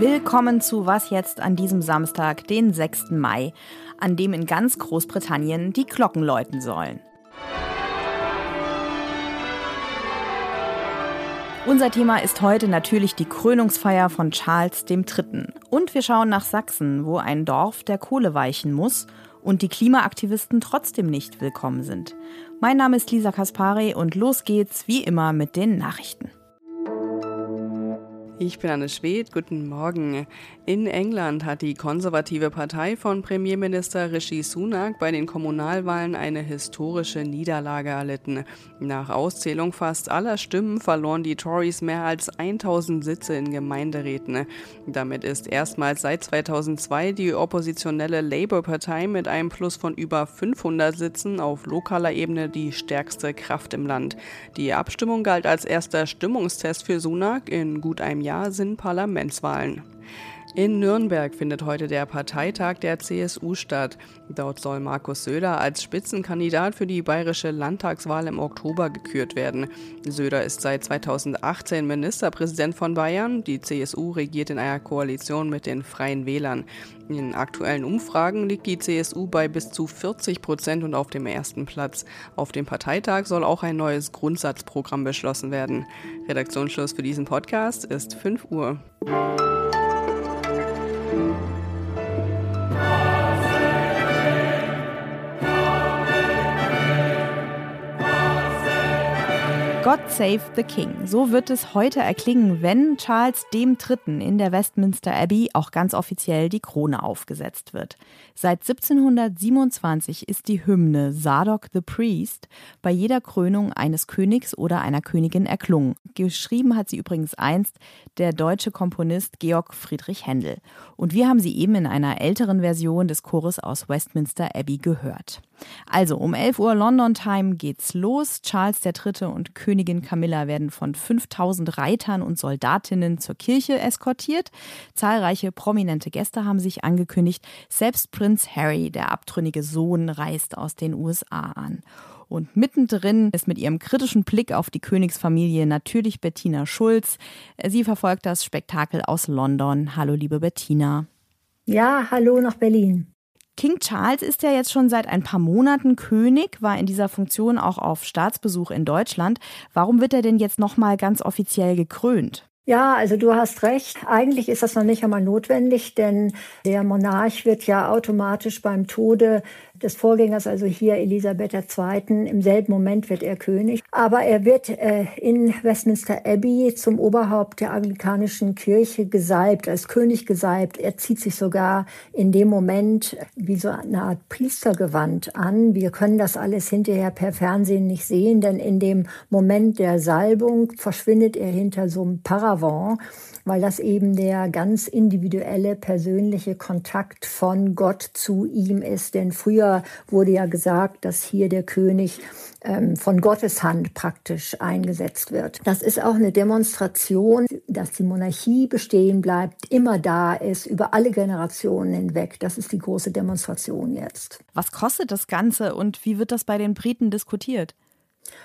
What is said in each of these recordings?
Willkommen zu Was jetzt an diesem Samstag, den 6. Mai, an dem in ganz Großbritannien die Glocken läuten sollen. Unser Thema ist heute natürlich die Krönungsfeier von Charles III. Und wir schauen nach Sachsen, wo ein Dorf der Kohle weichen muss und die Klimaaktivisten trotzdem nicht willkommen sind. Mein Name ist Lisa Kaspari und los geht's wie immer mit den Nachrichten. Ich bin Anne Schwedt, guten Morgen. In England hat die konservative Partei von Premierminister Rishi Sunak bei den Kommunalwahlen eine historische Niederlage erlitten. Nach Auszählung fast aller Stimmen verloren die Tories mehr als 1000 Sitze in Gemeinderäten. Damit ist erstmals seit 2002 die oppositionelle Labour-Partei mit einem Plus von über 500 Sitzen auf lokaler Ebene die stärkste Kraft im Land. Die Abstimmung galt als erster Stimmungstest für Sunak in gut einem Jahr Jahr sind Parlamentswahlen. In Nürnberg findet heute der Parteitag der CSU statt. Dort soll Markus Söder als Spitzenkandidat für die bayerische Landtagswahl im Oktober gekürt werden. Söder ist seit 2018 Ministerpräsident von Bayern. Die CSU regiert in einer Koalition mit den Freien Wählern. In aktuellen Umfragen liegt die CSU bei bis zu 40 Prozent und auf dem ersten Platz. Auf dem Parteitag soll auch ein neues Grundsatzprogramm beschlossen werden. Redaktionsschluss für diesen Podcast ist 5 Uhr. Thank you. God Save the King. So wird es heute erklingen, wenn Charles Dritten in der Westminster Abbey auch ganz offiziell die Krone aufgesetzt wird. Seit 1727 ist die Hymne Zadok the Priest bei jeder Krönung eines Königs oder einer Königin erklungen. Geschrieben hat sie übrigens einst der deutsche Komponist Georg Friedrich Händel. Und wir haben sie eben in einer älteren Version des Chores aus Westminster Abbey gehört. Also um 11 Uhr London Time geht's los. Charles III. und Königin Camilla werden von 5000 Reitern und Soldatinnen zur Kirche eskortiert. Zahlreiche prominente Gäste haben sich angekündigt. Selbst Prinz Harry, der abtrünnige Sohn, reist aus den USA an. Und mittendrin ist mit ihrem kritischen Blick auf die Königsfamilie natürlich Bettina Schulz. Sie verfolgt das Spektakel aus London. Hallo, liebe Bettina. Ja, hallo nach Berlin. King Charles ist ja jetzt schon seit ein paar Monaten König, war in dieser Funktion auch auf Staatsbesuch in Deutschland. Warum wird er denn jetzt nochmal ganz offiziell gekrönt? Ja, also du hast recht. Eigentlich ist das noch nicht einmal notwendig, denn der Monarch wird ja automatisch beim Tode des Vorgängers, also hier Elisabeth II., im selben Moment wird er König. Aber er wird äh, in Westminster Abbey zum Oberhaupt der anglikanischen Kirche gesalbt, als König gesalbt. Er zieht sich sogar in dem Moment wie so eine Art Priestergewand an. Wir können das alles hinterher per Fernsehen nicht sehen, denn in dem Moment der Salbung verschwindet er hinter so einem Paravent weil das eben der ganz individuelle, persönliche Kontakt von Gott zu ihm ist. Denn früher wurde ja gesagt, dass hier der König ähm, von Gottes Hand praktisch eingesetzt wird. Das ist auch eine Demonstration, dass die Monarchie bestehen bleibt, immer da ist, über alle Generationen hinweg. Das ist die große Demonstration jetzt. Was kostet das Ganze und wie wird das bei den Briten diskutiert?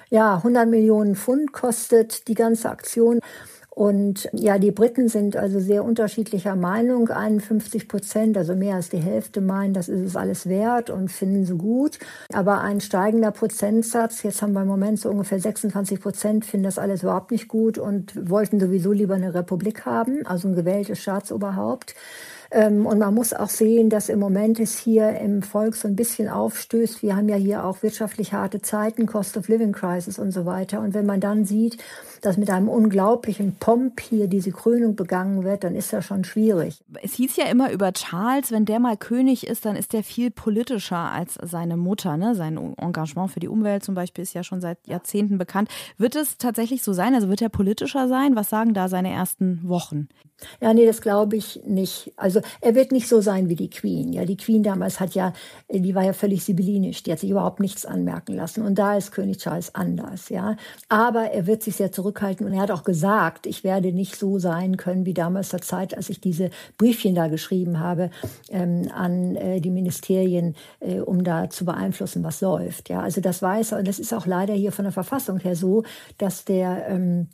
Ja, 100 Millionen Pfund kostet die ganze Aktion. Und ja, die Briten sind also sehr unterschiedlicher Meinung. 51 Prozent, also mehr als die Hälfte, meinen, das ist es alles wert und finden sie gut. Aber ein steigender Prozentsatz, jetzt haben wir im Moment so ungefähr 26 Prozent, finden das alles überhaupt nicht gut und wollten sowieso lieber eine Republik haben, also ein gewähltes Staatsoberhaupt. Ähm, und man muss auch sehen, dass im Moment es hier im Volk so ein bisschen aufstößt. Wir haben ja hier auch wirtschaftlich harte Zeiten, Cost of Living Crisis und so weiter. Und wenn man dann sieht, dass mit einem unglaublichen Pomp hier diese Krönung begangen wird, dann ist das schon schwierig. Es hieß ja immer über Charles, wenn der mal König ist, dann ist der viel politischer als seine Mutter. Ne? Sein Engagement für die Umwelt zum Beispiel ist ja schon seit Jahrzehnten bekannt. Wird es tatsächlich so sein? Also wird er politischer sein? Was sagen da seine ersten Wochen? Ja, nee, das glaube ich nicht. Also er wird nicht so sein wie die Queen. Ja, die Queen damals hat ja, die war ja völlig sibyllinisch. Die hat sich überhaupt nichts anmerken lassen. Und da ist König Charles anders. Ja, aber er wird sich sehr zurückhalten und er hat auch gesagt, ich werde nicht so sein können wie damals zur Zeit, als ich diese Briefchen da geschrieben habe ähm, an äh, die Ministerien, äh, um da zu beeinflussen, was läuft. Ja, also das weiß er und das ist auch leider hier von der Verfassung her so, dass der ähm,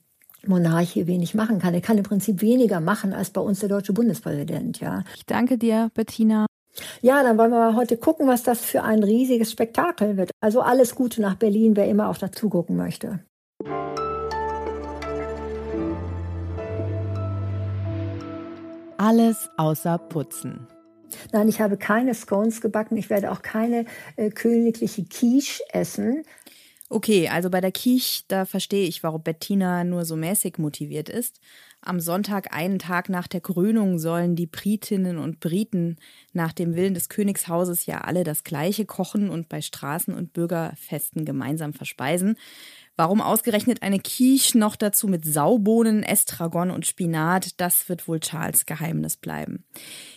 Monarch hier wenig machen kann. Er kann im Prinzip weniger machen als bei uns der deutsche Bundespräsident, ja. Ich danke dir, Bettina. Ja, dann wollen wir mal heute gucken, was das für ein riesiges Spektakel wird. Also alles Gute nach Berlin, wer immer auch dazu gucken möchte. Alles außer Putzen. Nein, ich habe keine Scones gebacken. Ich werde auch keine äh, königliche Quiche essen. Okay, also bei der Quiche, da verstehe ich, warum Bettina nur so mäßig motiviert ist. Am Sonntag, einen Tag nach der Krönung, sollen die Britinnen und Briten nach dem Willen des Königshauses ja alle das Gleiche kochen und bei Straßen- und Bürgerfesten gemeinsam verspeisen. Warum ausgerechnet eine Quiche noch dazu mit Saubohnen, Estragon und Spinat, das wird wohl Charles Geheimnis bleiben.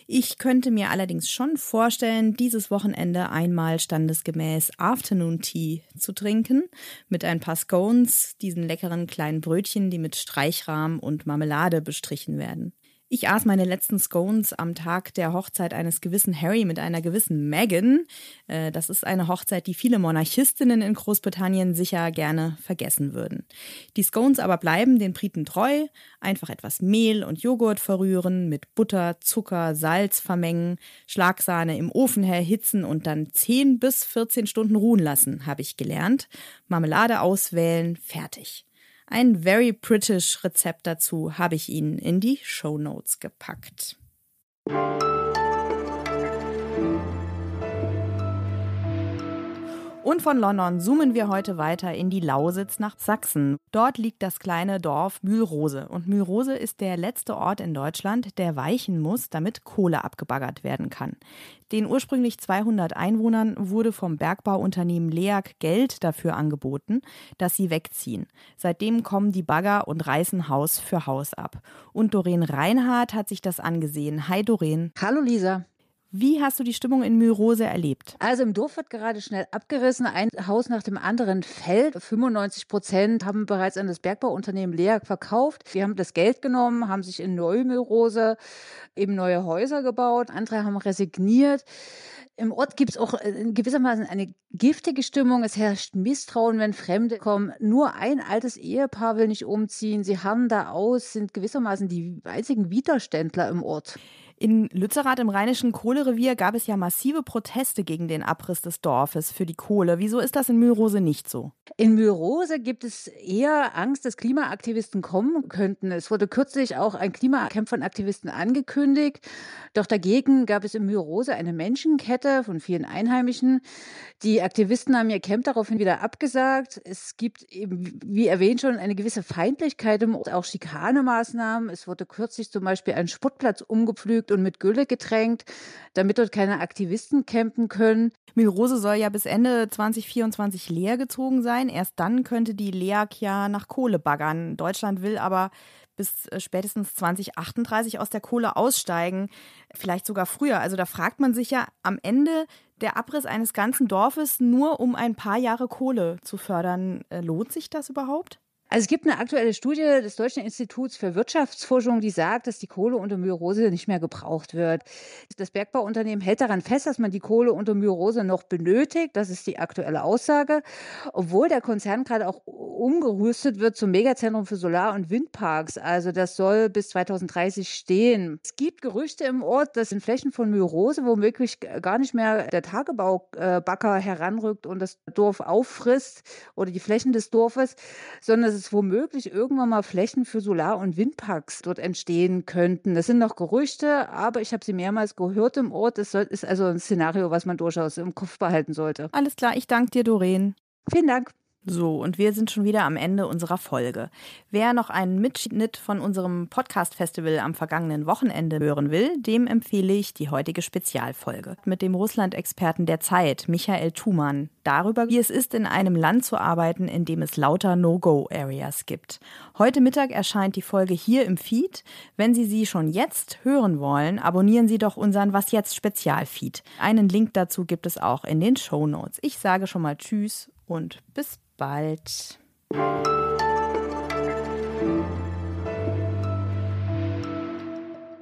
Ich könnte mir allerdings schon vorstellen, dieses Wochenende einmal standesgemäß Afternoon Tea zu trinken, mit ein paar Scones, diesen leckeren kleinen Brötchen, die mit Streichrahm und Marmelade bestrichen werden. Ich aß meine letzten Scones am Tag der Hochzeit eines gewissen Harry mit einer gewissen Meghan. Äh, das ist eine Hochzeit, die viele Monarchistinnen in Großbritannien sicher gerne vergessen würden. Die Scones aber bleiben den Briten treu. Einfach etwas Mehl und Joghurt verrühren, mit Butter, Zucker, Salz vermengen, Schlagsahne im Ofen erhitzen und dann 10 bis 14 Stunden ruhen lassen, habe ich gelernt. Marmelade auswählen, fertig. Ein very British Rezept dazu habe ich Ihnen in die Show Notes gepackt. Und von London zoomen wir heute weiter in die Lausitz nach Sachsen. Dort liegt das kleine Dorf Mühlrose. Und Mühlrose ist der letzte Ort in Deutschland, der weichen muss, damit Kohle abgebaggert werden kann. Den ursprünglich 200 Einwohnern wurde vom Bergbauunternehmen LEAG Geld dafür angeboten, dass sie wegziehen. Seitdem kommen die Bagger und reißen Haus für Haus ab. Und Doreen Reinhardt hat sich das angesehen. Hi Doreen. Hallo Lisa. Wie hast du die Stimmung in Myrose erlebt? Also im Dorf wird gerade schnell abgerissen. Ein Haus nach dem anderen fällt. 95 Prozent haben bereits an das Bergbauunternehmen LEAG verkauft. Die haben das Geld genommen, haben sich in Neumyrose eben neue Häuser gebaut. Andere haben resigniert. Im Ort gibt es auch äh, gewissermaßen eine giftige Stimmung. Es herrscht Misstrauen, wenn Fremde kommen. Nur ein altes Ehepaar will nicht umziehen. Sie harren da aus, sind gewissermaßen die einzigen Widerständler im Ort. In Lützerath im rheinischen Kohlerevier gab es ja massive Proteste gegen den Abriss des Dorfes für die Kohle. Wieso ist das in Mühlrose nicht so? In Mühlrose gibt es eher Angst, dass Klimaaktivisten kommen könnten. Es wurde kürzlich auch ein Klimacamp von Aktivisten angekündigt. Doch dagegen gab es in Mühlrose eine Menschenkette von vielen Einheimischen. Die Aktivisten haben ihr Camp daraufhin wieder abgesagt. Es gibt eben, wie erwähnt schon, eine gewisse Feindlichkeit im Ort, auch Schikanemaßnahmen. Es wurde kürzlich zum Beispiel ein Sportplatz umgepflügt gefüllt und mit Gülle getränkt, damit dort keine Aktivisten campen können. Milrose soll ja bis Ende 2024 leer gezogen sein. Erst dann könnte die LEAG ja nach Kohle baggern. Deutschland will aber bis äh, spätestens 2038 aus der Kohle aussteigen, vielleicht sogar früher. Also da fragt man sich ja am Ende der Abriss eines ganzen Dorfes nur um ein paar Jahre Kohle zu fördern. Äh, lohnt sich das überhaupt? Also es gibt eine aktuelle Studie des Deutschen Instituts für Wirtschaftsforschung, die sagt, dass die Kohle unter Myrose nicht mehr gebraucht wird. Das Bergbauunternehmen hält daran fest, dass man die Kohle unter Myrose noch benötigt. Das ist die aktuelle Aussage. Obwohl der Konzern gerade auch umgerüstet wird zum Megazentrum für Solar- und Windparks. Also das soll bis 2030 stehen. Es gibt Gerüchte im Ort, dass in Flächen von Myrose womöglich gar nicht mehr der Tagebaubacker heranrückt und das Dorf auffrisst oder die Flächen des Dorfes, sondern es es womöglich irgendwann mal Flächen für Solar- und Windparks dort entstehen könnten. Das sind noch Gerüchte, aber ich habe sie mehrmals gehört im Ort. Das ist also ein Szenario, was man durchaus im Kopf behalten sollte. Alles klar, ich danke dir, Doreen. Vielen Dank. So, und wir sind schon wieder am Ende unserer Folge. Wer noch einen Mitschnitt von unserem Podcast-Festival am vergangenen Wochenende hören will, dem empfehle ich die heutige Spezialfolge mit dem Russland-Experten der Zeit, Michael Thumann, darüber, wie es ist, in einem Land zu arbeiten, in dem es lauter No-Go-Areas gibt. Heute Mittag erscheint die Folge hier im Feed. Wenn Sie sie schon jetzt hören wollen, abonnieren Sie doch unseren Was jetzt Spezialfeed. Einen Link dazu gibt es auch in den Show Notes. Ich sage schon mal Tschüss und bis bald.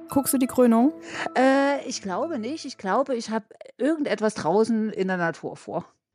Guckst du die Krönung? Äh, ich glaube nicht. Ich glaube, ich habe irgendetwas draußen in der Natur vor.